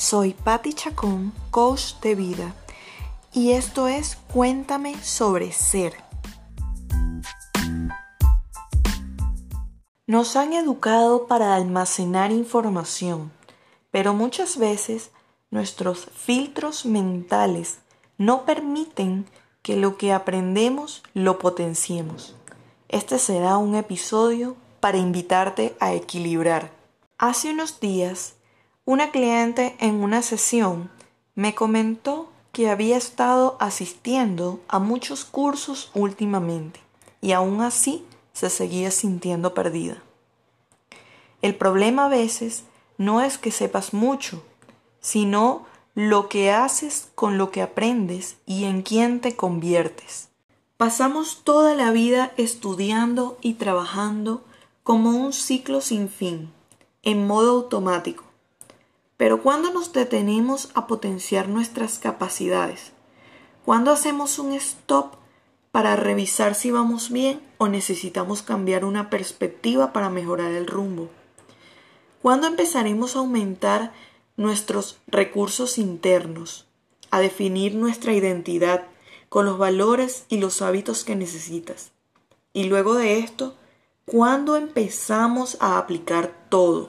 Soy Patti Chacón, coach de vida, y esto es Cuéntame sobre ser. Nos han educado para almacenar información, pero muchas veces nuestros filtros mentales no permiten que lo que aprendemos lo potenciemos. Este será un episodio para invitarte a equilibrar. Hace unos días, una cliente en una sesión me comentó que había estado asistiendo a muchos cursos últimamente y aún así se seguía sintiendo perdida. El problema a veces no es que sepas mucho, sino lo que haces con lo que aprendes y en quién te conviertes. Pasamos toda la vida estudiando y trabajando como un ciclo sin fin, en modo automático. Pero cuando nos detenemos a potenciar nuestras capacidades, cuando hacemos un stop para revisar si vamos bien o necesitamos cambiar una perspectiva para mejorar el rumbo, cuando empezaremos a aumentar nuestros recursos internos, a definir nuestra identidad con los valores y los hábitos que necesitas. Y luego de esto, ¿cuándo empezamos a aplicar todo?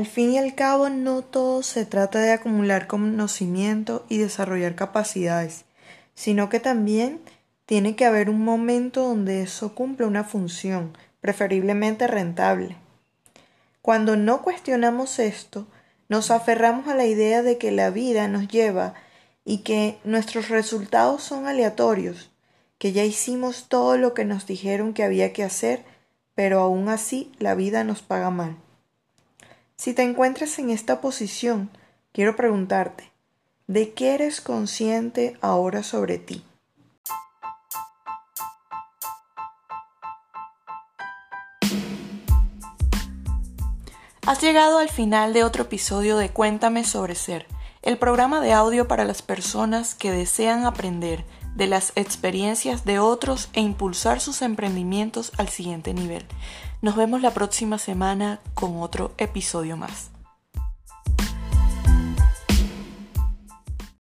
Al fin y al cabo, no todo se trata de acumular conocimiento y desarrollar capacidades, sino que también tiene que haber un momento donde eso cumple una función, preferiblemente rentable. Cuando no cuestionamos esto, nos aferramos a la idea de que la vida nos lleva y que nuestros resultados son aleatorios, que ya hicimos todo lo que nos dijeron que había que hacer, pero aún así la vida nos paga mal. Si te encuentras en esta posición, quiero preguntarte, ¿de qué eres consciente ahora sobre ti? Has llegado al final de otro episodio de Cuéntame sobre Ser, el programa de audio para las personas que desean aprender de las experiencias de otros e impulsar sus emprendimientos al siguiente nivel. Nos vemos la próxima semana con otro episodio más.